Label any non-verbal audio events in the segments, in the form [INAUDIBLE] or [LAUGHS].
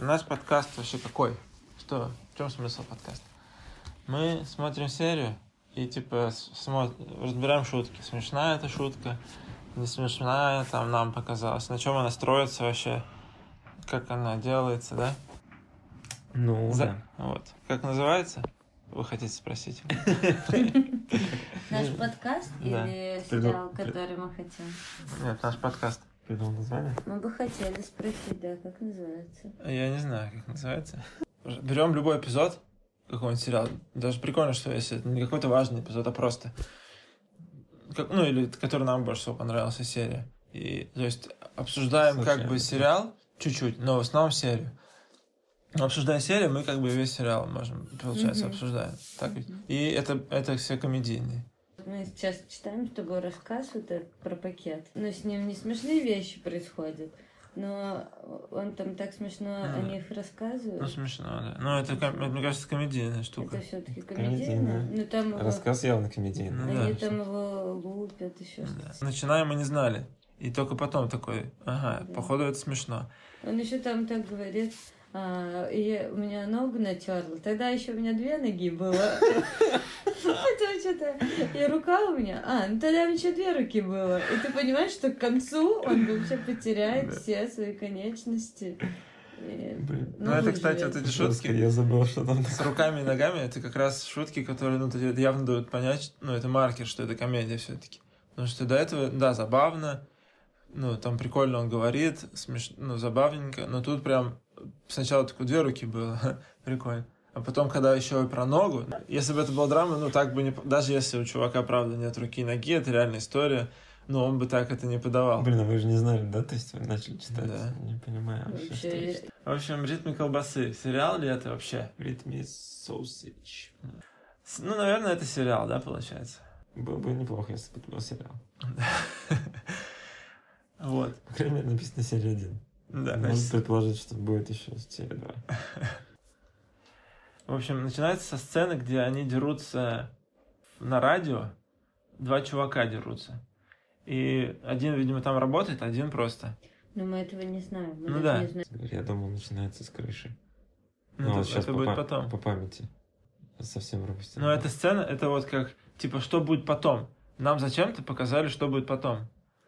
У нас подкаст вообще какой? Что? В чем смысл подкаста? Мы смотрим серию и типа смотр... разбираем шутки. Смешная эта шутка, не смешная, там нам показалось. На чем она строится вообще, как она делается, да? Ну, За- да. Вот. Как называется? Вы хотите спросить? Наш подкаст или сериал, который мы хотим? Нет, наш подкаст. Придумал название? Мы бы хотели спросить, да, как называется. Я не знаю, как называется. Берем любой эпизод, какой-нибудь сериал. Даже прикольно, что если это не какой-то важный эпизод, а просто... как- ну, или который нам больше всего понравился серия. И, то есть, обсуждаем как Случайно. бы сериал чуть-чуть, но в основном серию. Но обсуждая серию, мы как бы весь сериал можем, получается, Мгм. обсуждаем. Так ведь? И это, это все комедийные. Мы сейчас читаем с тобой рассказ вот этот про пакет. Но с ним не смешные вещи происходят. Но он там так смешно о Мгм. них Ну, рассказывает. смешно, да. Ну, это, мне кажется, комедийная штука. Это все-таки Комедийно. комедийно. Ну там его, Рассказ явно комедийный. Ну, они да, там его лупят, еще Да. что-то. Начинаем мы не знали. И только потом такой, ага, Да. походу это смешно. Он еще там так говорит, а, и у меня ногу натерла. Тогда еще у меня две ноги было. [LAUGHS] [LAUGHS] Потом что-то, и рука у меня. А, ну тогда еще две руки было. И ты понимаешь, что к концу он вообще потеряет Да. все свои конечности. Блин. Ну, это, кстати, вот эти шутки я забыл, что там с руками и ногами, это как раз шутки, которые ну, явно дают понять, ну, это маркер, что это комедия все-таки. Потому что до этого, да, забавно, ну, там прикольно он говорит, смеш... ну, забавненько, но тут прям сначала только две руки было, [LAUGHS] прикольно. А потом, когда еще и про ногу, если бы это была драма, ну, так бы не... Даже если у чувака, правда, нет руки и ноги, это реальная история, но он бы так это не подавал. Блин, а вы же не знали, да? То есть вы начали читать? Да. Не понимаю вообще, что Вообще, это. В общем, «Ритмы колбасы». Сериал ли это вообще? Ритми sausage. С- Ну, наверное, это сериал, да, получается? Было бы неплохо, если бы это был сериал. [LAUGHS] Вот. По крайней мере, написано серия 1. Да, Можно предположить, что будет еще серия 2. [LAUGHS] В общем, начинается со сцены, где они дерутся на радио. Два чувака дерутся. И один, видимо, там работает, один просто. Но мы этого не знаем. Мы Ну да. не знаем. Я думал, начинается с крыши. Ну, Ну, это, вот сейчас это по, будет потом. по памяти. Совсем пропустил. Но эта сцена, это вот как, типа, что будет потом? Нам зачем-то показали, что будет потом.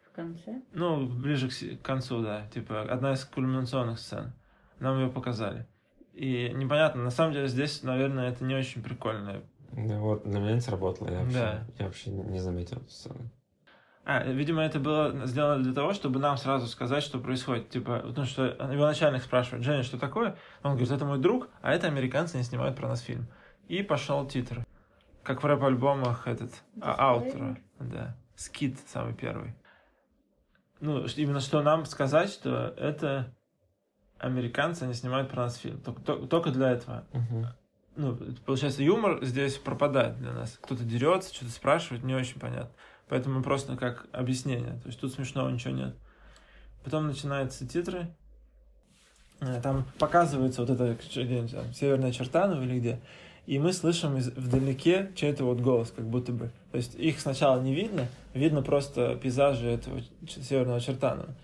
В конце. Ну, ближе к, к концу, да. Типа, одна из кульминационных сцен. Нам ее показали. И непонятно, на самом деле здесь, наверное, это не очень прикольно. Да, вот на меня не сработало. Я вообще, Да. я вообще не заметил эту сцену. А, видимо, это было сделано для того, чтобы нам сразу сказать, что происходит. Типа, потому что его начальник спрашивает, Женя, что такое? Он говорит, это мой друг, а это американцы не снимают про нас фильм. И пошел титр. Как в рэп-альбомах этот, а, аутро. Да. Скит самый первый. Ну, именно что нам сказать, что это американцы не снимают про нас фильм. Только, то- только для этого. Ну, получается, юмор здесь пропадает для нас. Кто-то дерется, что-то спрашивает, не очень понятно. Поэтому просто как объяснение. То есть тут смешного ничего нет. Потом начинаются титры. Э, Там показывается вот эта там северная черта, ну или где. И мы слышим из- вдалеке чей-то вот голос, как будто бы. То есть их сначала не видно, видно просто пейзажи этого северного чертанова.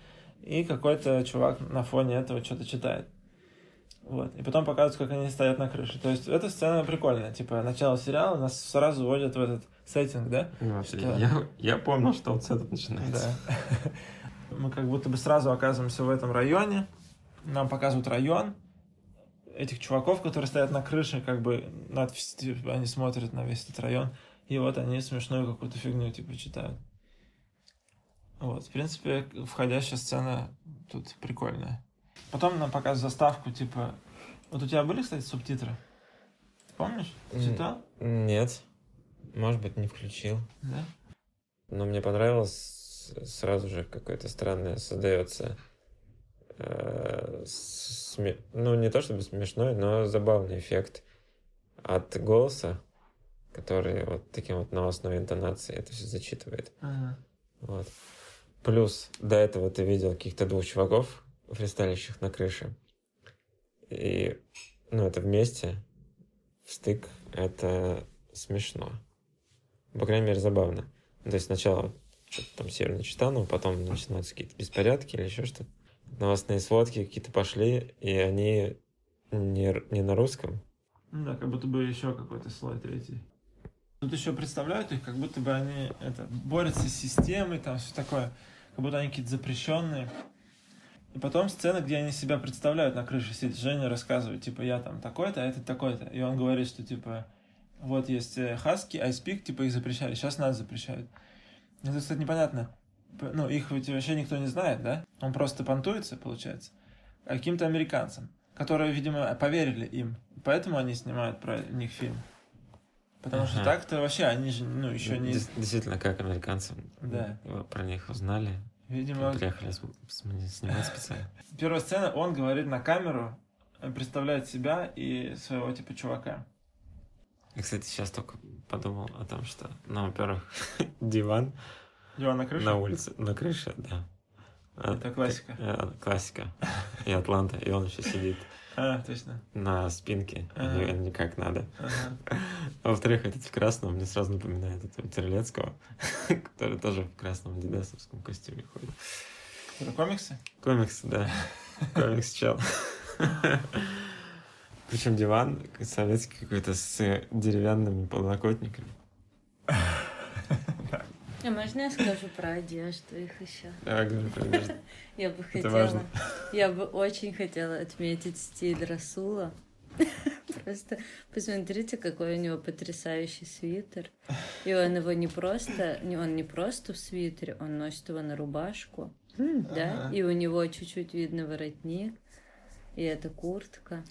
И какой-то чувак на фоне этого что-то читает. Вот. И потом показывают, как они стоят на крыше. То есть эта сцена прикольная. Типа начало сериала нас сразу вводят в этот сеттинг, да? Ну, вообще, Что? я, я помнил, что вот с этого начинается. Да. [LAUGHS] Мы как будто бы сразу оказываемся в этом районе. Нам показывают район. Этих чуваков, которые стоят на крыше, как бы надпись, типа, они смотрят на весь этот район. И вот они смешную какую-то фигню, типа, читают. Вот, в принципе, входящая сцена тут прикольная. Потом нам показывают заставку, типа... Вот у тебя были, кстати, субтитры? Ты помнишь? Читал? Нет. Может быть, не включил. Да? Но мне понравилось сразу же какое-то странное создается. э, сме- Ну, не то чтобы смешной, но забавный эффект от голоса, который вот таким вот новостной интонацией это все зачитывает. Ага. Вот. Плюс до этого ты видел каких-то двух чуваков, фристайлищих на крыше. И, ну, это вместе, в стык, это смешно. По крайней мере, забавно. То есть сначала что-то там северно Читанова, потом начинаются какие-то беспорядки или еще что-то. новостные сводки какие-то пошли, и они не, не на русском. Ну да, как будто бы еще какой-то слой третий. Тут еще представляют их, как будто бы они это, борются с системой, там все такое, как будто они какие-то запрещенные. И потом сцена, где они себя представляют на крыше сидит. Женя рассказывает, типа, я там такой-то, а этот такой-то. И он говорит, что, типа, вот есть э, хаски, айспик, типа, их запрещали, сейчас нас запрещают. Это, кстати, непонятно. Ну, их ведь вообще никто не знает, да? Он просто понтуется, получается, каким-то американцам, которые, видимо, поверили им. Поэтому они снимают про них фильм. Потому ага. что так-то вообще они же, ну, еще не... Действительно, как американцы да. про них узнали. Видимо... Приехали снимать специально. Первая сцена, он говорит на камеру, представляет себя и своего типа чувака. Я, кстати, сейчас только подумал о том, что, ну, во-первых, [LAUGHS] диван. Диван на крыше? На улице, на крыше, да. Это классика. Э, классика. И Атланта, и он еще сидит. А, точно. На спинке, ага. не, как надо. А [LAUGHS] во-вторых, этот в красном мне сразу напоминает этого Терлецкого, [LAUGHS] который тоже в красном адидасовском костюме ходит. Это комиксы? Комиксы, да. [LAUGHS] Комикс чел. Причем диван советский какой-то с деревянными подлокотниками. А можно я скажу про одежду их еще? Давай говори про одежду. [LAUGHS] Я бы хотела, я бы очень хотела отметить стиль Расула. [LAUGHS] Просто посмотрите, какой у него потрясающий свитер. И он его не просто, он не просто в свитере, он носит его на рубашку, да, и у него чуть-чуть видно воротник, и эта куртка.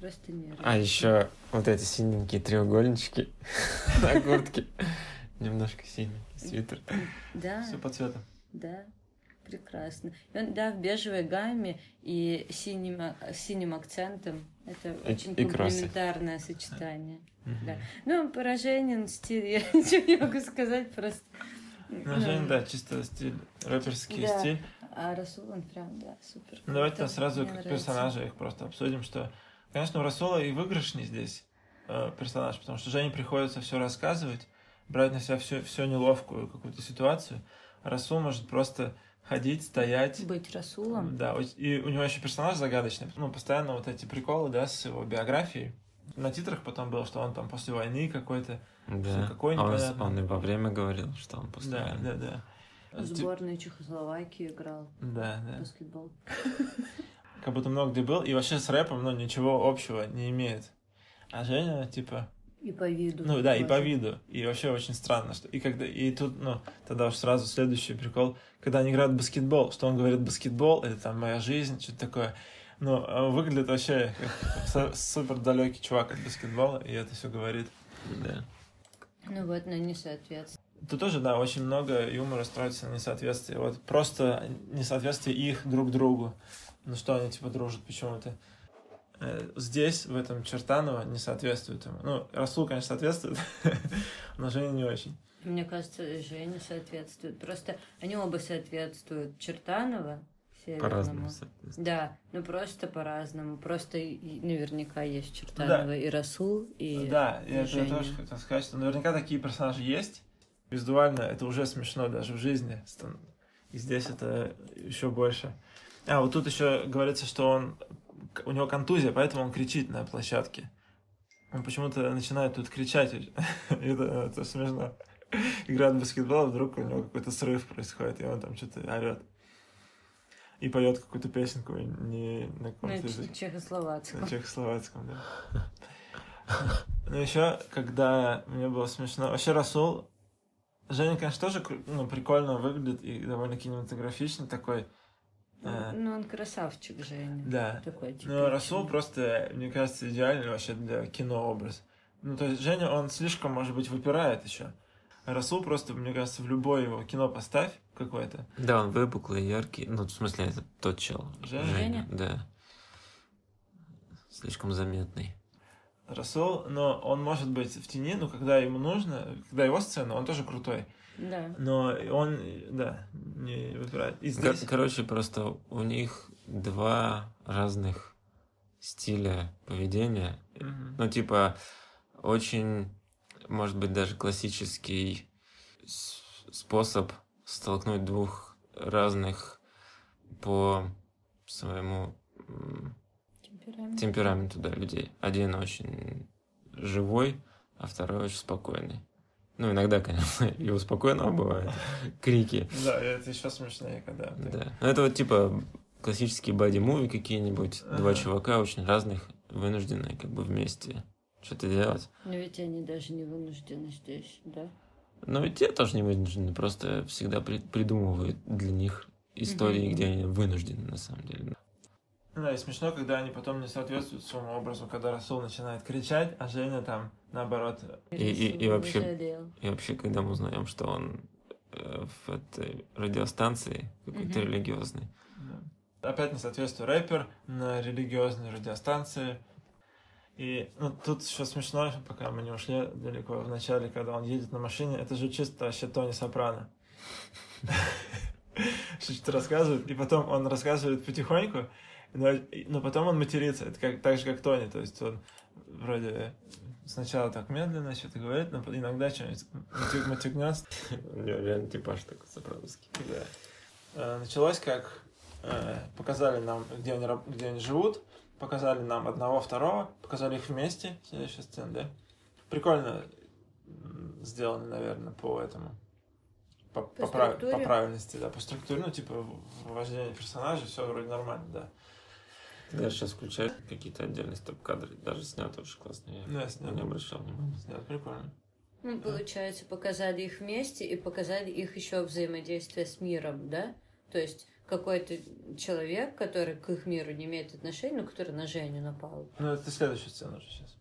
Просто не. А еще вот эти синенькие треугольнички [LAUGHS] на куртке. Немножко синий свитер. Да. Все по цвету. Да. Прекрасно. И он, да, в бежевой гамме и синим, синим акцентом. Это и, очень и комплементарное кроссы. сочетание. Угу. Да. Ну, поражение стиль, [LAUGHS] я ничего не могу сказать, просто... Поражение, ну, да, чисто стиль, рэперский да. стиль. А Расул, он прям, да, супер. Ну, давайте сразу как персонажа их просто обсудим, что, конечно, у Расула и выигрышный здесь э, персонаж, потому что Жене приходится все рассказывать, брать на себя всю, всю неловкую какую-то ситуацию. Расул может просто ходить, стоять. Быть Расулом. Да, и у него еще персонаж загадочный. Ну, постоянно вот эти приколы, да, с его биографией. На титрах потом было, что он там после войны какой-то. Да. Какой а он, он и во время говорил, что он после да, войны. Да, да, да. В сборной Чехословакии играл. Да, да. Баскетбол. Как будто много где был. И вообще с рэпом, ну, ничего общего не имеет. А Женя, типа, и по виду. Ну да, тоже. и по виду. И вообще очень странно, что... И когда... И тут, ну, тогда уж сразу следующий прикол, когда они играют в баскетбол, что он говорит, баскетбол, это там моя жизнь, что-то такое. Ну, а выглядит вообще как супер далекий чувак от баскетбола, и это все говорит. Да. Ну вот, на несоответствие. Тут тоже, да, очень много юмора строится на несоответствии. Вот просто несоответствие их друг другу. Ну что они, типа, дружат почему-то. Э, здесь, в этом Чертаново, не соответствует ему. Ну, Расул, конечно, соответствует, [LAUGHS] но Женя не очень. Мне кажется, Женя соответствует. Просто они оба соответствуют Чертанова, По-разному. Да, ну просто по-разному. Просто наверняка есть Чертанова да. и Расул, и Да, и я Женя. тоже хотел сказать, что наверняка такие персонажи есть. Визуально это уже смешно даже в жизни. И здесь это еще больше. А, вот тут еще говорится, что он у него контузия, поэтому он кричит на площадке. Он почему-то начинает тут кричать. [LAUGHS] это, это смешно. Играет в баскетбол, а вдруг у него какой-то срыв происходит, и он там что-то орет. И поет какую-то песенку не на каком-то на языке. чехословацком. На чехословацком, да. [LAUGHS] Ну, еще, когда мне было смешно... Вообще, Расул... Женя, конечно, тоже ну, прикольно выглядит и довольно кинематографичный такой. А. Ну, он красавчик, Женя. Да. Такой Ну, Расул просто, мне кажется, идеальный вообще для кино образ. Ну, то есть Женя, он слишком, может быть, выпирает еще. А Расул просто, мне кажется, в любое его кино поставь какое-то. Да, он выпуклый, яркий. Ну, в смысле, это тот чел. Женя? Женя? Да. Слишком заметный. Расул, но он может быть в тени, но когда ему нужно, когда его сцена, он тоже крутой. Да. Но он, да, не выбирает. И здесь... Кор- короче, просто у них два разных стиля поведения. Mm-hmm. Ну, типа, очень, может быть, даже классический способ столкнуть двух разных по своему м, Темперамент. темпераменту, да, людей. Один очень живой, а второй очень спокойный. Ну, иногда, конечно, [LAUGHS] и у спокойного бывают крики. Да, это еще смешнее, когда... Да. Ну, это вот типа классические боди-муви какие-нибудь. Два чувака очень разных, вынуждены как бы вместе что-то делать. Но ведь они даже не вынуждены здесь, да? Но ведь те тоже не вынуждены, просто всегда при- придумывают для них истории, Мгм. где они вынуждены на самом деле. Да, и смешно, когда они потом не соответствуют своему образу, когда Расул начинает кричать, а Женя там, наоборот, И- и- и вообще-. И вообще, когда мы узнаем, что он э, в этой радиостанции какой-то Мгм. религиозный. да. опять несоответствие рэпер на религиозной радиостанции. И ну, тут еще смешно, пока мы не ушли далеко в начале, когда он едет на машине, это же чисто вообще Тони Сопрано. [LAUGHS] Что-то рассказывает, и потом он рассказывает потихоньку, но, но потом он матерится, это как, так же, как Тони, то есть он вроде сначала так медленно что-то говорит, но иногда что-нибудь матю- матюгнется. У него реально типаж такой сопрановский. Да. Э, Началось как э, показали нам, где они, где они живут, показали нам одного, второго, показали их вместе, следующая сцена, да? Прикольно сделано, наверное, по этому. По, По по прав- по правильности, да, по структуре, ну, типа, вождение персонажей, все вроде нормально, да. Ты даже сейчас включаешь какие-то отдельные стоп-кадры, даже снято очень классно. Я я снял. не обращал внимания. Снято прикольно. Ну, получается, показали их вместе и показали их еще взаимодействие с миром, да? То есть какой-то человек, который к их миру не имеет отношения, но который на Женю напал. Ну, это следующая сцена уже сейчас.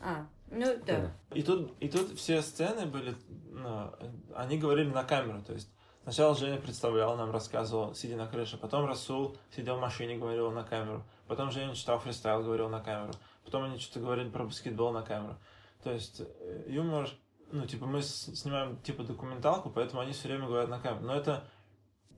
А, ну да. И тут, и тут все сцены были, ну, они говорили на камеру, то есть сначала Женя представлял нам, рассказывал, сидя на крыше, потом Расул сидел в машине, говорил на камеру, потом Женя читал фристайл, говорил на камеру, потом они что-то говорили про баскетбол на камеру. То есть э, юмор, ну, типа мы снимаем типа документалку, поэтому они все время говорят на камеру. Но это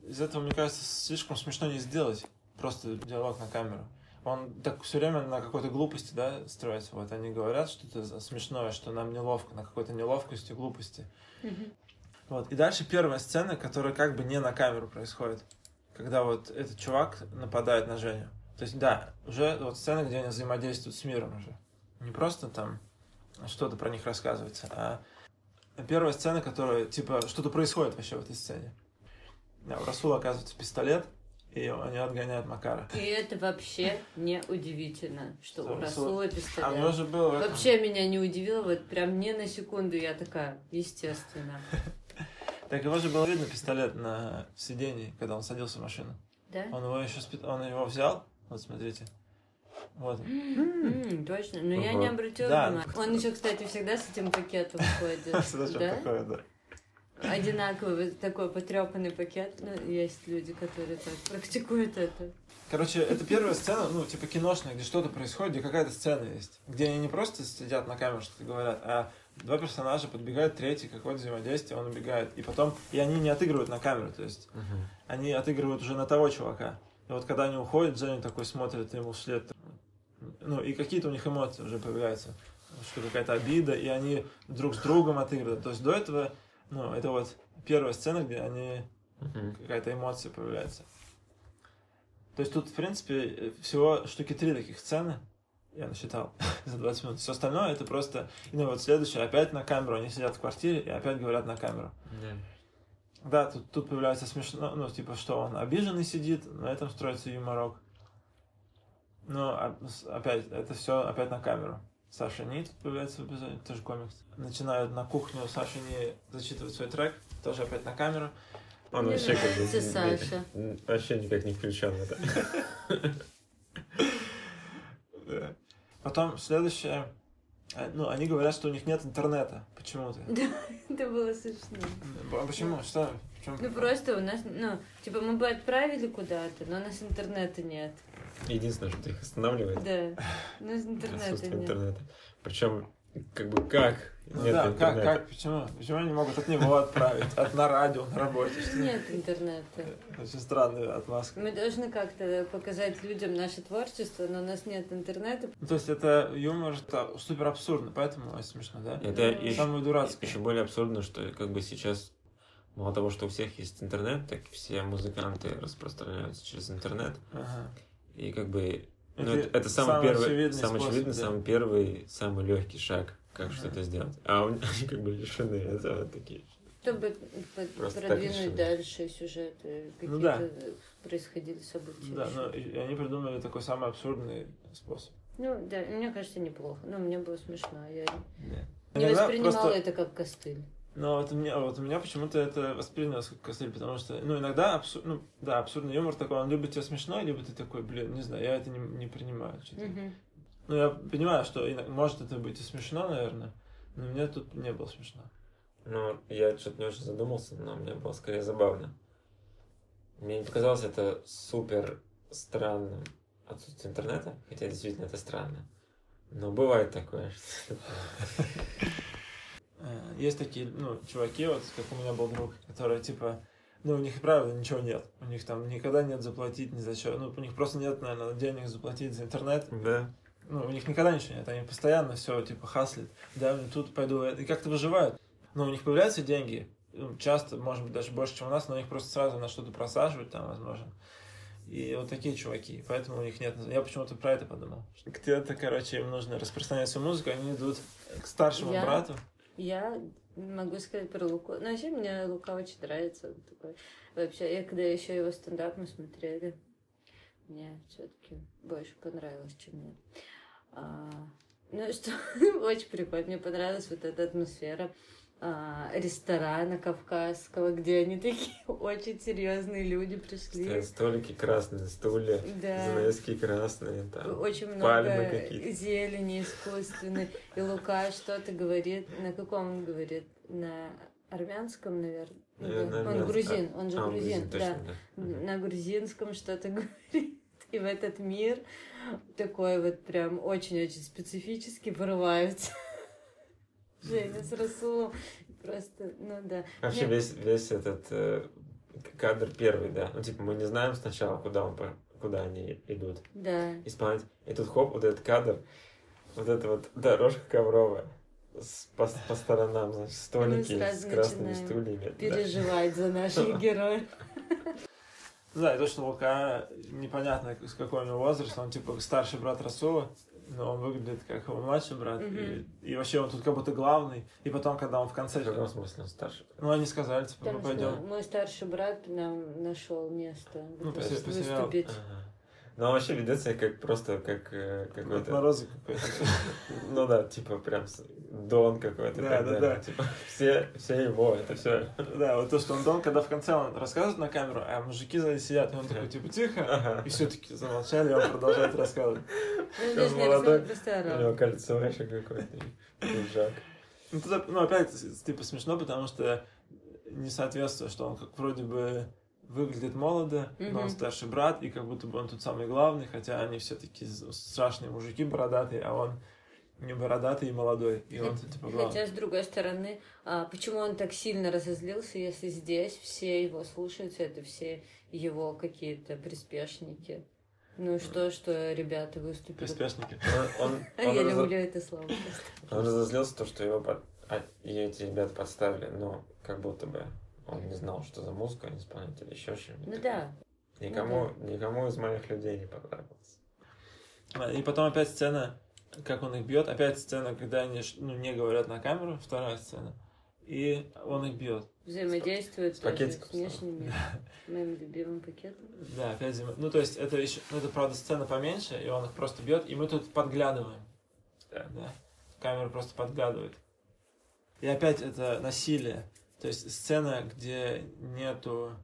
из этого, мне кажется, слишком смешно не сделать, просто диалог на камеру он так все время на какой-то глупости, да, строится. Вот они говорят что-то смешное, что нам неловко, на какой-то неловкости, глупости. Мгм. Вот. И дальше первая сцена, которая как бы не на камеру происходит. Когда вот этот чувак нападает на Женю. То есть, да, уже вот сцена, где они взаимодействуют с миром уже. Не просто там что-то про них рассказывается, а первая сцена, которая, типа, что-то происходит вообще в этой сцене. Да, у Расула оказывается пистолет, и они отгоняют Макара. И это вообще не удивительно, что у Расула А у него пистолет. же этом- Вообще меня не удивило, вот прям не на секунду я такая, естественно. Так его же было видно пистолет на сиденье, когда он садился в машину. Да? Он его еще спи- он его взял. Вот смотрите. Вот. М, Точно, но я не обратила Да. внимания. Он еще, кстати, всегда с этим пакетом ходит. [LAUGHS] Да? такое, да? Одинаковый такой потрепанный пакет. Ну, есть люди, которые так практикуют это. Короче, это первая сцена, ну, типа киношная, где что-то происходит, где какая-то сцена есть. Где они не просто сидят на камеру, что-то говорят, а два персонажа подбегают, третий, какое-то взаимодействие, он убегает. И потом, и они не отыгрывают на камеру, то есть они отыгрывают уже на того чувака. И вот когда они уходят, Женя такой смотрит ему вслед. Ну, и какие-то у них эмоции уже появляются. Что какая-то обида, и они друг с другом отыгрывают. То есть до этого, ну, это вот первая сцена, где они Мгм. какая-то эмоция появляется. То есть тут, в принципе, всего штуки три таких сцены, я насчитал, [LAUGHS] за 20 минут. Все остальное это просто... И ну вот следующее, опять на камеру, они сидят в квартире и опять говорят на камеру. Да. Да, тут, тут появляется смешно, ну, типа, что он обиженный сидит, на этом строится юморок. Но а- с- опять, это все опять на камеру. Саша Ни тут появляется в эпизоде, тоже комикс. Начинают на кухню Саша Ни зачитывать свой трек, тоже опять на камеру. Он Мне вообще как бы Саша. вообще никак не включен в это. [LAUGHS] Да. Потом следующее, а, ну, они говорят, что у них нет интернета почему-то. [LAUGHS] Это было смешно. А почему? Что? Чем Ну просто у нас, ну, типа мы бы отправили куда-то, но у нас интернета нет. Единственное, что их останавливает, Да, у нас [LAUGHS] интернета отсутствие нет. интернета. Причем, как бы, как Ну нет да, как, интернета? как, почему? Почему они могут от него отправить? От на радио, на работе? Что Нет интернета. Очень странная отмазка. Мы должны как-то показать людям наше творчество, но у нас нет интернета. Ну, то есть это юмор, это супер абсурдно, поэтому это смешно, да? Это еще, Самое дурацкое. еще более абсурдно, что как бы сейчас Мало того, что у всех есть интернет, так все музыканты распространяются через интернет. Ага. И как бы ну, Это это, это самый, самый первый, очевидный самый способ, очевидный, да. самый первый, самый легкий шаг, как Ага. что-то сделать. А у- они [LAUGHS] как бы лишены этого такие. Чтобы Просто продвинуть дальше сюжеты, какие-то Ну да. происходили события. Да, ещё. но и- и они придумали такой самый абсурдный способ. Ну, да, мне кажется, неплохо. Ну, мне было смешно. Я Да. не Иногда воспринимала просто- это как костыль. Но вот у меня, вот у меня почему-то это воспринялось как костыль, потому что, ну, иногда, абсур- ну, да, абсурдный юмор такой, он либо тебе смешной, либо ты такой, блин, не знаю, я это не, не принимаю. что-то. Мгм. Ну, я понимаю, что может это быть и смешно, наверное, но мне тут не было смешно. Ну, я что-то не очень задумался, но мне было скорее забавно. Мне не показалось это супер странным отсутствие интернета, хотя действительно это странно. Но бывает такое. [LAUGHS] Э, Есть такие, ну, чуваки, вот, как у меня был друг, которые, типа, ну, у них, правда, ничего нет. У них там никогда нет заплатить ни за что. Ну, у них просто нет, наверное, денег заплатить за интернет. Да. Ну, у них никогда ничего нет. Они постоянно все, типа, хаслят. Да, тут пойду. И как-то выживают. Но у них появляются деньги. ну, Часто, может быть, даже больше, чем у нас, но их просто сразу на что-то просаживают там, возможно. И вот такие чуваки. Поэтому у них нет... Я почему-то про это подумал. Где-то, короче, им нужно распространять свою музыку, они идут к старшему Я- брату. Я могу сказать про Луку. Ну, вообще, мне Лука очень нравится. Он такой. Вообще, я когда еще его стендап мы смотрели, мне все-таки больше понравилось, чем мне. А, ну, что [LAUGHS] очень прикольно. Мне понравилась вот эта атмосфера а, ресторана кавказского, где они такие [LAUGHS] очень серьезные люди пришли. Стоят столики красные, стулья, Да. занавески красные, там. Очень много зелени искусственной. И Лука что-то говорит. На каком он говорит? На армянском, наверное. Наверное, он грузин, он же А, он грузин, да. точно, да. На грузинском что-то [LAUGHS] говорит. И в этот мир такой вот прям очень-очень специфически вырываются. [LAUGHS] Женя с Расулом. Просто, ну да. Вообще весь, весь этот э, кадр первый, да. Ну, типа, мы не знаем сначала, куда, он, куда они идут Да. исполнять. И тут хоп, вот этот кадр, вот эта вот дорожка ковровая. С- по, по сторонам, значит, столики с красными стульями. да. Переживать за наших [LAUGHS] героев. Да, и то, что Лука непонятно, с какой у него возраст, он типа старший брат Расула, но он выглядит как его младший брат, и, Мгм. и вообще он тут как будто главный, и потом, когда он в конце... В каком смысле он старше? Ну, они сказали, типа, Потому мы пойдем... мой старший брат нам нашел место Ну, где по се- по сериалу. выступить. Ага. Ну, он вообще ведет себя как просто как э, какой-то... Морозы какой-то. Ну да, типа прям Дон какой-то. Да, да, да. Типа, все, все его, это все. Да, вот то, что он дал, когда в конце он рассказывает на камеру, а мужики сзади сидят, и он такой, типа, тихо, и все таки замолчали, и он продолжает рассказывать. Ну, даже не молодой. У него кольцо еще какое-то. Пиджак. Ну, ну, опять, типа, смешно, потому что не соответствует, что он как вроде бы выглядит молодо, но он старший брат, и как будто бы он тут самый главный, хотя они все такие страшные мужики бородатые, а он не бородатый и молодой, и он типа главный. Хотя, с другой стороны, а, почему он так сильно разозлился, если здесь все его слушаются, это все его какие-то приспешники? Ну что, что ребята выступили? Приспешники. Он, он, [LAUGHS] А я он разо- люблю это слово. просто. он разозлился, то, что его под- а, и эти ребята подставили, но как будто бы он не знал, что за музыку они исполняют или еще что-нибудь. Ну да. Никому, никому из моих людей не понравилось. А, И потом опять сцена, как он их бьет, опять сцена, когда они ну, не говорят на камеру, вторая сцена, и он их бьет. Взаимодействует С с внешними моим любимым пакетом. Да, опять взаимо- Ну, то есть, это еще, ну, это, правда, сцена поменьше, и он их просто бьет, и мы тут подглядываем. Да. Да. Камера просто подглядывает. И опять это насилие. То есть, сцена, где нету,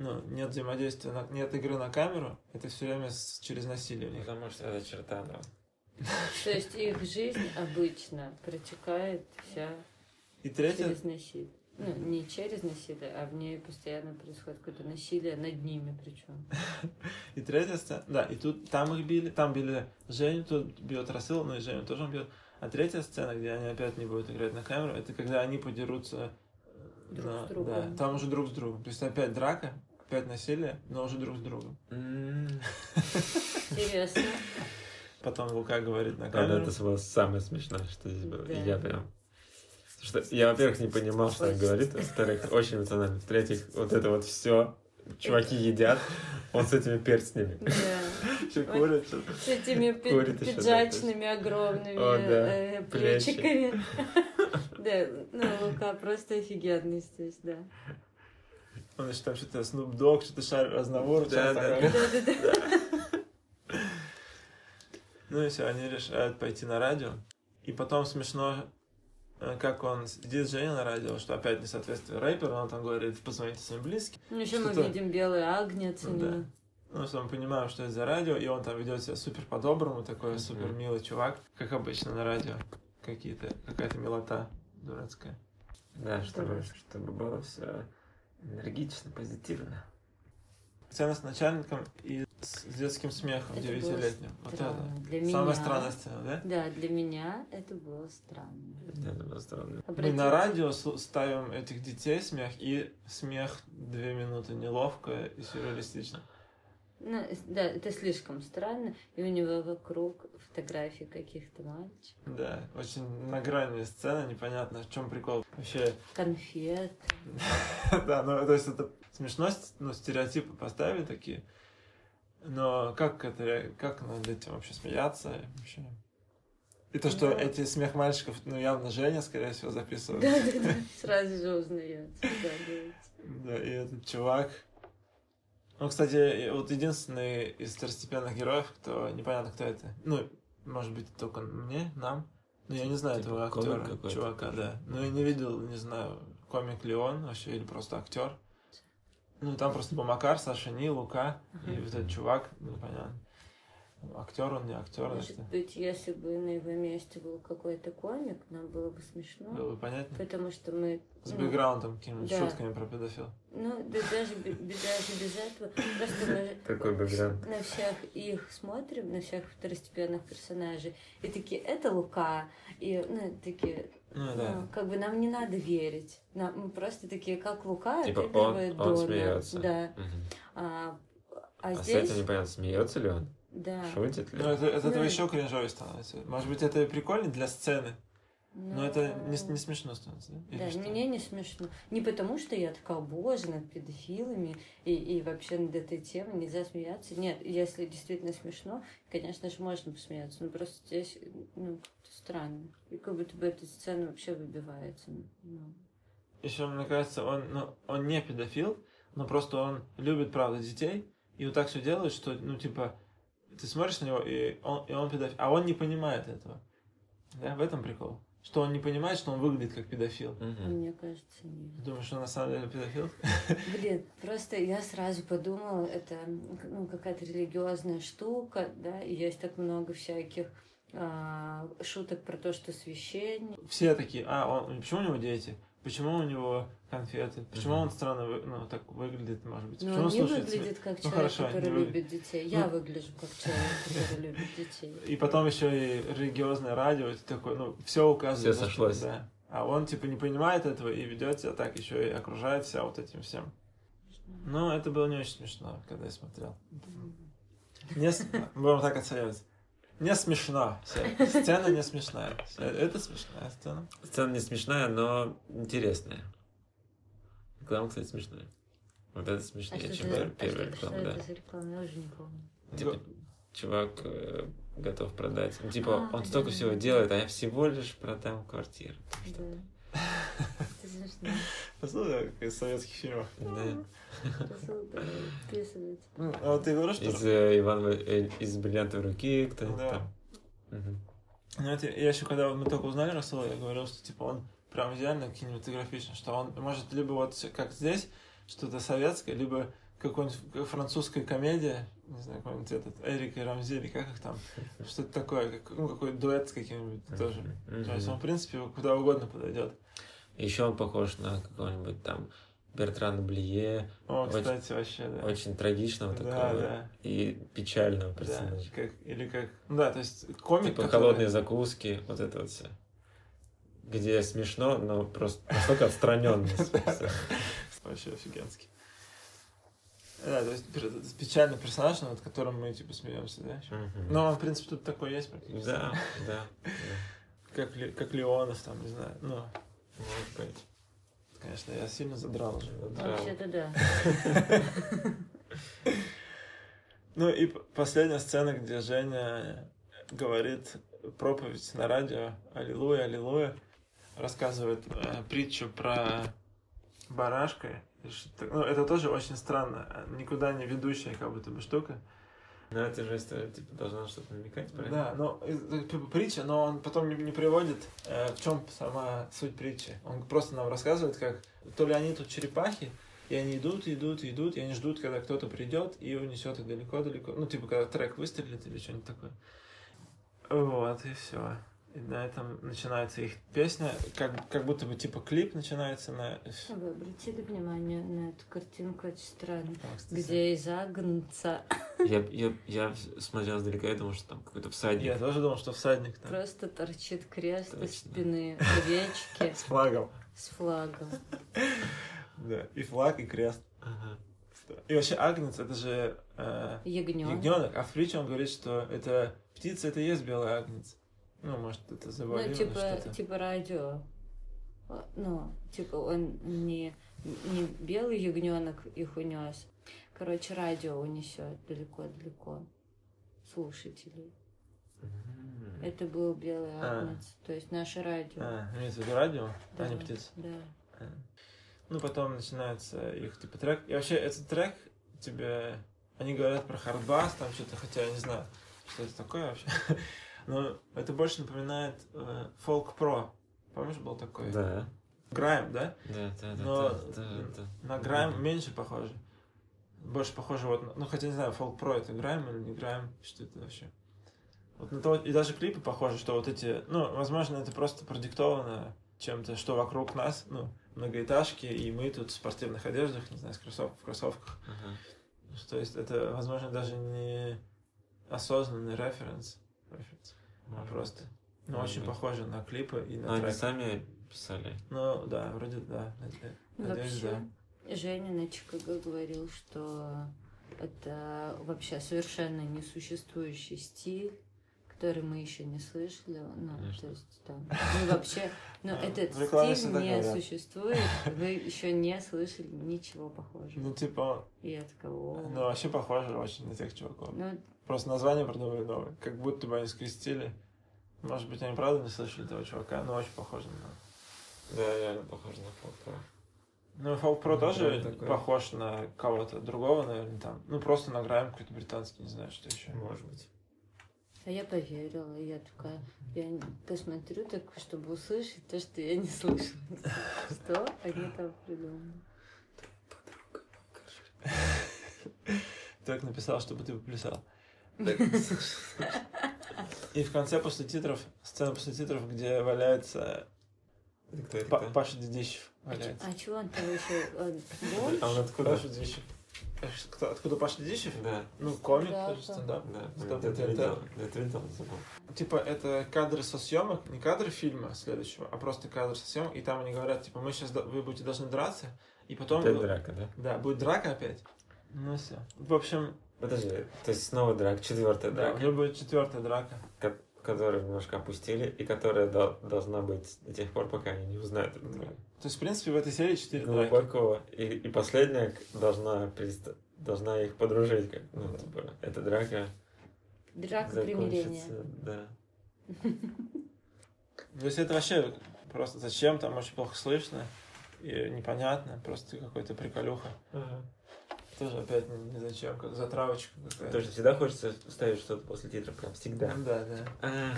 ну, нет взаимодействия, на- нет игры на камеру, это все время с- через насилие. Потому что это черта, да. То есть их жизнь обычно протекает вся И третье, через насилие. Ну, не через насилие, а в ней постоянно происходит какое-то насилие над ними причем. [LAUGHS] и третья сцена, да, и тут, там их били, там били Женю, тут бьет Расыл, ну и Женю тоже он бьет. А третья сцена, где они опять не будут играть на камеру, это когда они подерутся Друг на- с другом. Да, там уже друг с другом. То есть опять драка, опять насилие, но уже друг с другом. Интересно. Потом Лука говорит на камеру. это было самое смешное, что здесь было. Да. Я прям... Что я, во-первых, не понимал, что он говорит, во-вторых, очень эмоционально. В-третьих, вот это вот все чуваки едят, он с этими перстнями. Да. [LAUGHS] Все курят. С этими да, пиджачными огромными да. э, Плечи. плечиками. [LAUGHS] Да, ну, Лука просто офигенный здесь, да. Он еще там что-то Snoop Dogg, что-то шарит Разнавор. Да, да. Да-да-да. [LAUGHS] Ну и все, они решают пойти на радио. И потом смешно, э, как он сидит Женя на радио, что опять несоответствие рэперу, он там говорит, позвоните своим близким. Ну, еще мы видим белый агнец у Ну, да. Ну, что мы понимаем, что это за радио, и он там ведет себя супер по-доброму, такой Мгм. супер милый чувак, как обычно на радио. Какие-то, какая-то милота дурацкая. Да, чтобы, чтобы было все энергично, позитивно. Сцена с начальником и с детским смехом девятилетним. Вот странно. это. Для Самая меня- странная сцена, да? Да, для меня это было странно. Да, это было странно. Мы Обратите- на радио ставим этих детей смех, и смех две минуты неловко и сюрреалистично. Ну, да, это слишком странно. И у него вокруг фотографии каких-то мальчиков, Да, очень на грани сцена, непонятно, в чем прикол. Вообще, конфет. [LAUGHS] да, ну, то есть это смешно, ну, стереотипы поставили такие, но как это, как над этим вообще смеяться вообще? И то, что Да. эти смех мальчиков, ну, явно Женя, скорее всего, записывал. Да, да, да. Сразу же узнается. Да, и этот чувак. Ну, кстати, вот единственный из второстепенных героев, кто непонятно, кто это. Ну, может быть, только мне, нам. Ну, я не знаю Типа этого актера, чувака, да. Ну, я не видел, не знаю, комик ли он вообще, или просто актер. Ну, там просто был Макар, Саша Ни, Лука, и вот этот чувак, непонятно. Актер он, не актер, Может это быть, если бы на его месте был какой-то комик, нам было бы смешно. было бы понятно. Потому что мы... С ну, бэкграундом какими-нибудь да. шутками про педофил. Ну, да даже, даже без этого. Просто мы [LAUGHS] Такой бэкграунд. на всех их смотрим, на всех второстепенных персонажей, и такие, это Лука, и, ну, такие, Ну, да. ну, как бы нам не надо верить. Нам, мы просто такие, как Лука, Типа он, он Дона. смеется. Да. Мгм. А, а А с здесь, этим непонятно, смеется ли он, да. шутит ли. Ну, это, от этого Ну, еще кринжовее становится. Может быть, это прикольно для сцены, но это не, не смешно становится, да? Или Да, что? мне не смешно. Не потому, что я такая, боже, над педофилами и, и вообще над этой темой нельзя смеяться. Нет, если действительно смешно, конечно же, можно посмеяться. Но просто здесь, ну, как-то странно. И как будто бы эта сцена вообще выбивается. Ну, Еще, мне кажется, он, ну, он не педофил, но просто он любит, правда, детей, и вот так все делает, что, ну, типа, ты смотришь на него, и он, и он педофил, а он не понимает этого. Да, в этом прикол. Что он не понимает, что он выглядит как педофил. Мгм. мне кажется, нет. Думаешь, что он на самом деле педофил? Блин, просто я сразу подумала, это ну, какая-то религиозная штука, да, и есть так много всяких а, шуток про то, что священник. Все такие, а, он, почему у него дети? Почему у него конфеты? Почему Мгм. он странно ну, так выглядит, может быть? Но Почему он не выглядит как Ну, человек, хорошо, который не выглядит. любит детей. Я Ну. выгляжу как человек, который любит детей. [LAUGHS] И потом еще и религиозное радио, это такое, ну, все указывает. Что- сошлось. Да. А он, типа, не понимает этого и ведет себя так, еще и окружает себя вот этим всем. Ну, это было не очень смешно, когда я смотрел. Не Будем так оценивать. Не смешно. Сцена не смешная. Это смешная сцена. Сцена не смешная, но интересная. Реклама, кстати, смешная. Вот это А смешнее, что, чем это, пер- а первая что, что реклама, да. это за реклама? Я уже не помню. Типа, чувак э, готов продать. Ну, Типа, А, он столько да, всего да. делает, а я всего лишь продам квартиру. Да. Это смешно. Послушай, как из советских фильмов. Да. Вписывается. Ну, а вот ты говоришь, что... Из э, Ивана э, из бриллиантовой руки кто-нибудь Да. Ну, это, я еще когда мы только узнали Расула, я говорил, что типа он прям идеально кинематографичный, что он может либо вот как здесь, что-то советское, либо какой-нибудь французская комедия, не знаю, какой-нибудь этот Эрик и Рамзели, как их там, что-то такое, как, ну, какой дуэт с каким-нибудь тоже. То есть он, в принципе, куда угодно подойдет. Еще он похож на какого-нибудь там Бертрана Блие, О, Очень- кстати, вообще, да. очень трагичного да, такого да, и печального да. персонажа. Как, или как, ну да, то есть комик, Типа который- холодные закуски, вот это вот все. Где смешно, но просто настолько отстраненно. [LAUGHS] Вообще офигенский. Да, то есть печальный персонаж, над которым мы типа смеемся, да? Ну, он, в принципе, тут такой есть практически. Да, да. да. Как, как Леонов, там, не знаю. Ну, Может быть. Конечно, я сильно задрал уже. Вообще-то да. [LAUGHS] Ну и последняя сцена, где Женя говорит проповедь на радио «Аллилуйя, аллилуйя», рассказывает э, притчу про барашка. Ну, это тоже очень странно, а, никуда не ведущая как будто бы штука. Но это же типа, должна что-то намекать, правильно? Да, но э, э, притча, но он потом не, не приводит, э, в чем сама суть притчи. Он просто нам рассказывает, как то ли они тут черепахи, и они идут, идут, идут, и они ждут, когда кто-то придет и унесет их далеко-далеко. Ну, типа, когда трек выстрелит или что-нибудь такое. Вот, и все. И на этом начинается их песня, как, как будто бы типа клип начинается на... Вы обратили внимание на эту картинку, очень. Там, кстати, Где из агнца Я, я, я смотрел издалека и думал, что там какой-то всадник. Я тоже думал, что всадник там. просто торчит крест из Точно. спины овечки [LAUGHS] С флагом. с флагом. [LAUGHS] Да, и флаг, и крест. Ага. И вообще агнец, это же... э, Ягненок. Ягненок, а в притче он говорит, что это птица, это и есть белый агнец. Ну, может, это заболело Ну, типа, типа радио. А, Ну, типа он не, не белый ягненок их унес. Короче, радио унесет далеко-далеко слушателей. М. Это был белый А. агнец. То есть наше радио. А, имеется в виду радио, а Да, не птица. Да. А. Ну, потом начинается их, типа, трек. И вообще, этот трек тебе... Они говорят про хардбас, там что-то, хотя я не знаю, что это такое вообще. [LAUGHS] Но это больше напоминает э, фолк-про. Помнишь, был такой? Да. Грайм, да? Да, да, да, Но да, да, да. На грайм Мгм. меньше похоже. Больше похоже вот, на- ну хотя не знаю, фолк про это грайм или не грайм, что это вообще. Вот на то, и даже клипы похожи, что вот эти, ну, возможно, это просто продиктовано чем-то, что вокруг нас, ну, многоэтажки, и мы тут в спортивных одеждах, не знаю, с кроссов, в кроссовках. Ага. То есть это, возможно, даже не осознанный референс, Может просто, ну, Может очень быть. похоже на клипы и Но на они трек. сами писали. Ну, да, вроде да, наде- надеюсь, да. Вообще, Женя на ЧКГ говорил, что это вообще совершенно несуществующий стиль, который мы еще не слышали. Ну, Конечно. то есть там. Ну, вообще, ну, этот стиль не существует. Вы еще не слышали ничего похожего. Ну, типа, И я такая, «О». ну, вообще похоже очень на тех чуваков. Ну, Просто название придумали новое. Как будто бы они скрестили. Может быть, они правда не слышали этого чувака, но очень похоже на Да, реально похоже на фото. Ну, Pro Ну, тоже да, такое. похож на кого-то другого, наверное, там. Ну, просто на Грайм какой-то британский, не знаю, что еще. Может быть. а я поверила. Я такая, я посмотрю так, чтобы услышать то, что я не слышала. [LAUGHS] Что они там придумали? Так [LAUGHS] написал, чтобы ты поплясал. И в конце после титров, сцена после титров, где валяется Это кто это? Па-? Паша Дедищев. Валяется. А чего он там еще? А он откуда? Паша Дедищев. Э, Кто, откуда Паша Дедищев? Да, Ну, комик, Да, тоже да. стендап. да. Это- видел? Видел? Забыл. Типа, это кадры со съемок, не кадры фильма следующего, а просто кадры со съемок, и там они говорят, типа, мы сейчас, вы будете должны драться, и потом... Опять драка, да? Да, будет драка опять. Ну все. В общем, Подожди, то есть снова драка, четвертая да, драка, уже будет четвертая драка. ко- которую немножко опустили, и которая до- должна быть до тех пор, пока они не узнают эту драку. То есть, в принципе, в этой серии четыре драки. Глубокого. И, и последняя должна, приста- должна их подружить. Как, ну, Да. типа, эта драка Драка примирения. Да. [LAUGHS] То есть, это вообще просто зачем, там очень плохо слышно, и непонятно, просто какой-то приколюха. Тоже опять не, не зачем, как затравочка какая-то. Что всегда хочется ставить что-то после титров, прям всегда. Ну Да, да. А.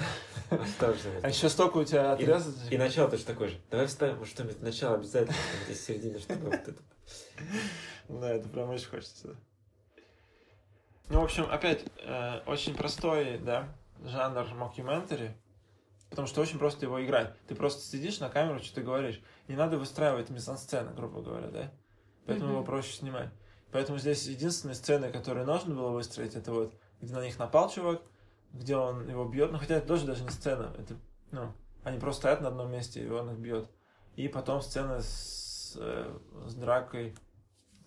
А еще столько у тебя И- отрезать. И начало точно такое же. Давай вставим что-нибудь начало обязательно, здесь середина, чтобы вот это. Да, это прям очень хочется. Ну, в общем, опять, э, очень простой, да, жанр мокюментари, потому что очень просто его играть. Ты просто сидишь на камеру, что-то говоришь. Не надо выстраивать мизансцены, грубо говоря, да? Поэтому его проще снимать. Поэтому здесь единственные сцены, которые нужно было выстроить, это вот, где на них напал чувак, где он его бьет. Ну, хотя это тоже даже не сцена, это, ну, они просто стоят на одном месте, и он их бьет. И потом сцена с, э, с дракой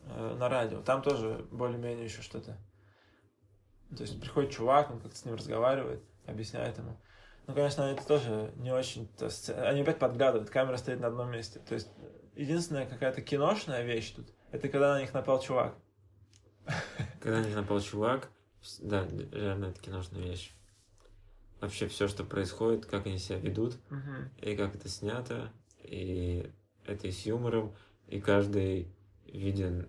э, на радио. Там тоже более-менее еще что-то. То есть приходит чувак, он как-то с ним разговаривает, объясняет ему. Ну, конечно, это тоже не очень... то есть, Они опять подглядывают, камера стоит на одном месте. То есть единственная какая-то киношная вещь тут, это когда на них напал чувак. Когда на них напал чувак, да, реально это киношная вещь. Вообще все, что происходит, как они себя ведут, Мгм. и как это снято, и это и с юмором, и каждый виден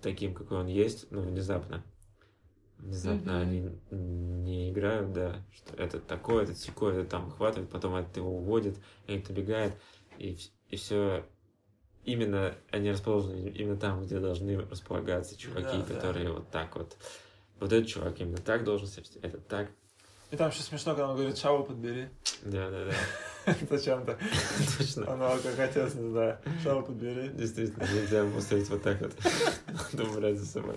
таким, какой он есть, ну, внезапно. Внезапно Мгм. они не играют, да, что этот такой, этот секой, этот там хватает, потом этот его уводит, этот убегает, и, все именно они расположены именно там, где должны располагаться чуваки, Да, да. которые вот так вот. Вот этот чувак именно так должен себя вести, этот так. И там еще смешно, когда он говорит, шаву подбери. Да, да, да. [LAUGHS] Зачем-то. Точно. Он его как отец, не знаю. Шаву подбери. Действительно, нельзя поставить вот так вот. Надо убрать за собой.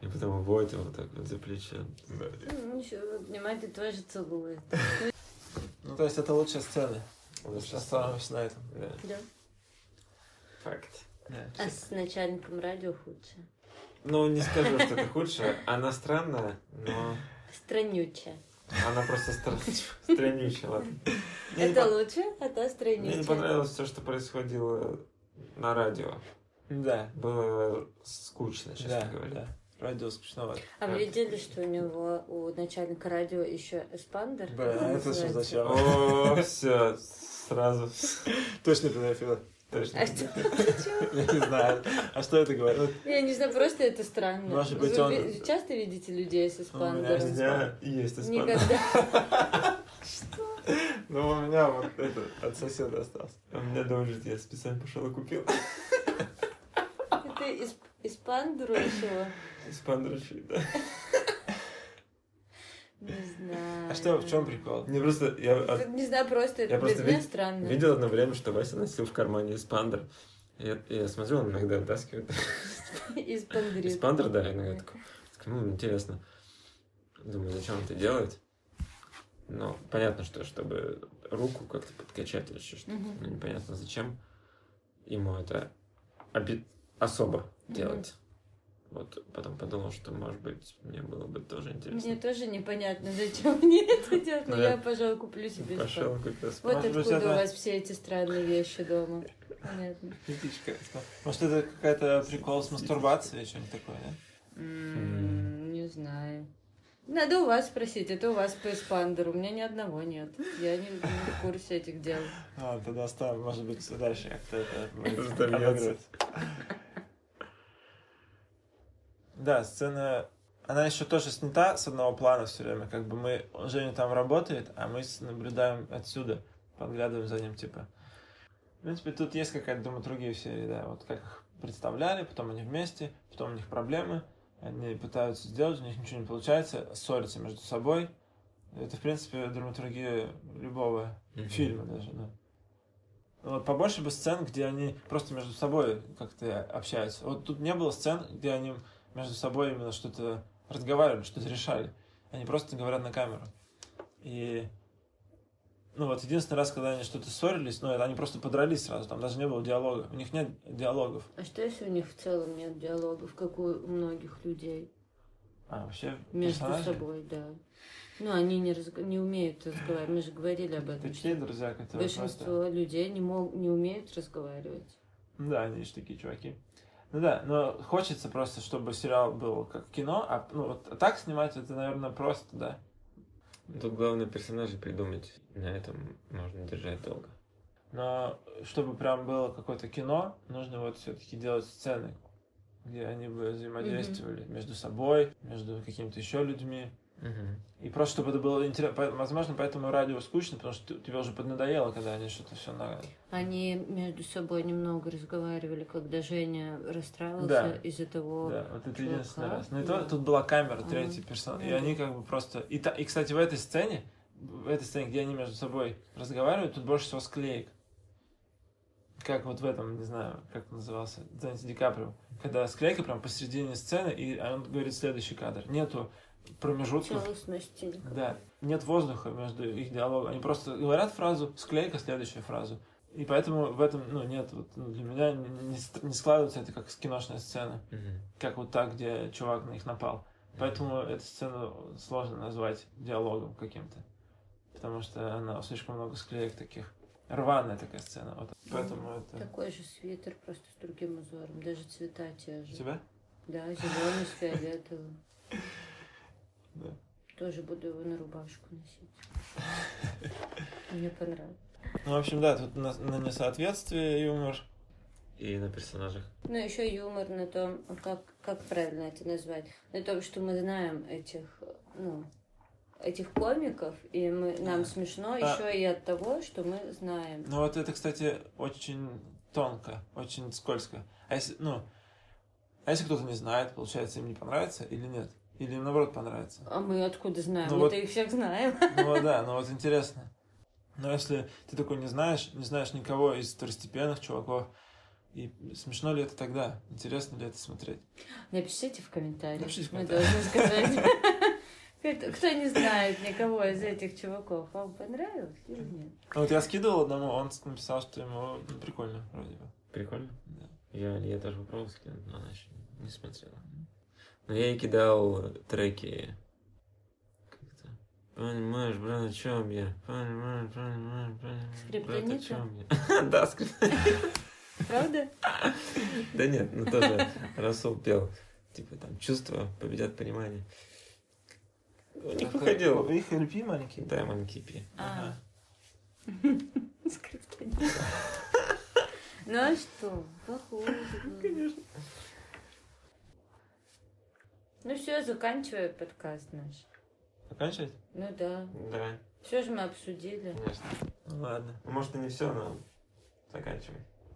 И потом уводит его вот так вот за плечо. Ну, Ничего, обнимает и тоже целует. Ну, то есть это лучшая сцена. Лучше Остановимся на этом. Да, Да. факт. Да. А с начальником радио худше. Ну, не скажу, что это худшее. Она странная, но Странючая. она просто стра- [LAUGHS] страннючая, ладно. Это лучше, а та Мне не странючая. понравилось все, что происходило на радио. Да. Было скучно, честно Да, говоря. да. Радио скучновато. А вы видели, что у него, у начальника радио еще эспандер? Бля, это что зачем? О, все, сразу. Точно педофил. Точно. А что? [LAUGHS] Я не знаю. А что это говорит? Я не знаю, просто это странно. Может быть, он- часто видите людей с У эспандером? есть меня есть испан- Никогда. [LAUGHS] Ну, у меня вот это от соседа остался. У меня дома лежит, я специально пошел и купил. [LAUGHS] Это из эспандеру еще? Испандрочи, да. [LAUGHS] Не знаю. А что, в чем прикол? Мне просто, я Не знаю, просто это просто вид- странно. видел одно время, что Вася носил в кармане эспандер. Я, я смотрел, он иногда вытаскивает. [LAUGHS] Эспандрит. Эспандер, да, иногда такой. Ну, интересно. Думаю, зачем он это делает? Но понятно, что чтобы руку как-то подкачать или еще что-то. Но непонятно, зачем ему это оби- особо делать. Вот потом подумал, что, может быть, мне было бы тоже интересно. Мне тоже непонятно, зачем [LAUGHS] мне это делать, но Ну, я, пожалуй, куплю себе Пошел купил Вот откуда у вас все эти странные вещи дома. Понятно. Может, это какая-то прикол с мастурбацией, что-нибудь такое, да? Не знаю. Надо у вас спросить, это у вас по эспандеру, у меня ни одного нет. Я не, не в курсе этих дел. А, тогда оставим, может быть, дальше как-то это будет. Да, сцена, она еще тоже снята с одного плана все время, как бы мы, Женя там работает, а мы наблюдаем отсюда, подглядываем за ним, типа. В принципе, тут есть какая-то драматургия в серии, да, вот как их представляли, потом они вместе, потом у них проблемы, они пытаются сделать, у них ничего не получается, ссорятся между собой. Это, в принципе, драматургия любого Мгм. фильма даже, да. Вот побольше бы сцен, где они просто между собой как-то общаются. Вот тут не было сцен, где они между собой именно что-то разговаривали, что-то решали. Они просто говорят на камеру. И ну вот единственный раз, когда они что-то ссорились, ну это они просто подрались сразу, там даже не было диалога. У них нет диалогов. А что если у них в целом нет диалогов, как у многих людей? А, вообще Между персонажи? собой, да. Ну, они не, разг- не умеют разговаривать. Мы же говорили об этом. Что друзья, которые Большинство просто... людей не, мог, не умеют разговаривать. Да, они же такие чуваки. Ну да, но хочется просто, чтобы сериал был как кино, а ну вот так снимать это, наверное, просто, да. Тут главное персонажей придумать. На этом можно держать долго. Но чтобы прям было какое-то кино, нужно вот все-таки делать сцены, где они бы взаимодействовали между собой, между какими-то еще людьми. И просто чтобы это было интересно. Возможно, поэтому радио скучно, потому что ты- тебе уже поднадоело, когда они что-то все на... Они между собой немного разговаривали, когда Женя расстраивался Да. из-за того... Да, вот это чувака. единственный раз. Ну и Да. то, тут была камера, А. третий персонаж. И они как бы просто... И, та- и, кстати, в этой сцене, в этой сцене, где они между собой разговаривают, тут больше всего склеек. Как вот в этом, не знаю, как назывался, Дэнни Ди Каприо. Когда склейка прям посередине сцены, и он говорит следующий кадр. Нету промежутков. Целостности. Да, нет воздуха между их диалогом. Они просто говорят фразу, склейка, следующую фразу. И поэтому в этом, ну, нет, вот, ну, для меня не, не складывается это как киношная сцена. Как вот так, где чувак на них напал. Поэтому эту сцену сложно назвать диалогом каким-то. Потому что она слишком много склеек таких. Рваная такая сцена. Вот. Поэтому это... Такой же свитер, просто с другим узором. Даже цвета те У же. тебя? Да, зеленый с фиолетовым. [LAUGHS] Да. Тоже буду его на рубашку носить. [LAUGHS] Мне понравилось. Ну, в общем, да, тут на, на несоответствие юмор. И на персонажах. Ну, еще юмор на том, как, как правильно это назвать, на том, что мы знаем этих, ну, этих комиков, и мы, нам смешно А. еще и от того, что мы знаем. Ну, вот это, кстати, очень тонко, очень скользко. А если, ну, а если кто-то не знает, получается, им не понравится или нет? Или им, наоборот, понравится? А мы откуда знаем? Ну Мы-то вот- их всех знаем. [LAUGHS] Ну, да, ну вот интересно. Но если ты такой не знаешь, не знаешь никого из второстепенных чуваков, и смешно ли это тогда? Интересно ли это смотреть? Напишите в комментариях. Напишите в Мы комментариях. должны сказать. [LAUGHS] Кто кто не знает никого из этих чуваков, вам понравилось или нет? Ну, вот я скидывал одному, он написал, что ему ну, прикольно, вроде бы. Прикольно. Да. Я, я даже попробовал скинуть, но она еще не смотрела. Но я ей кидал треки. Как это? Понимаешь, брат, о чем я? Понимаешь, понимаешь, понимаешь, Скриптонита? [LAUGHS] Да, скриптонита. Правда? Да нет, ну тоже Расул пел. Типа там чувства победят понимание. У них выходил. У них LP маленький? Да, маленький пи. А. Ага. [LAUGHS] Скриптонит. Ну а что? Похоже. Конечно. Ну все, заканчиваю подкаст наш. Заканчивать? Ну да. Да, Все же мы обсудили. конечно. Ну ладно. Может и не все, но заканчивай.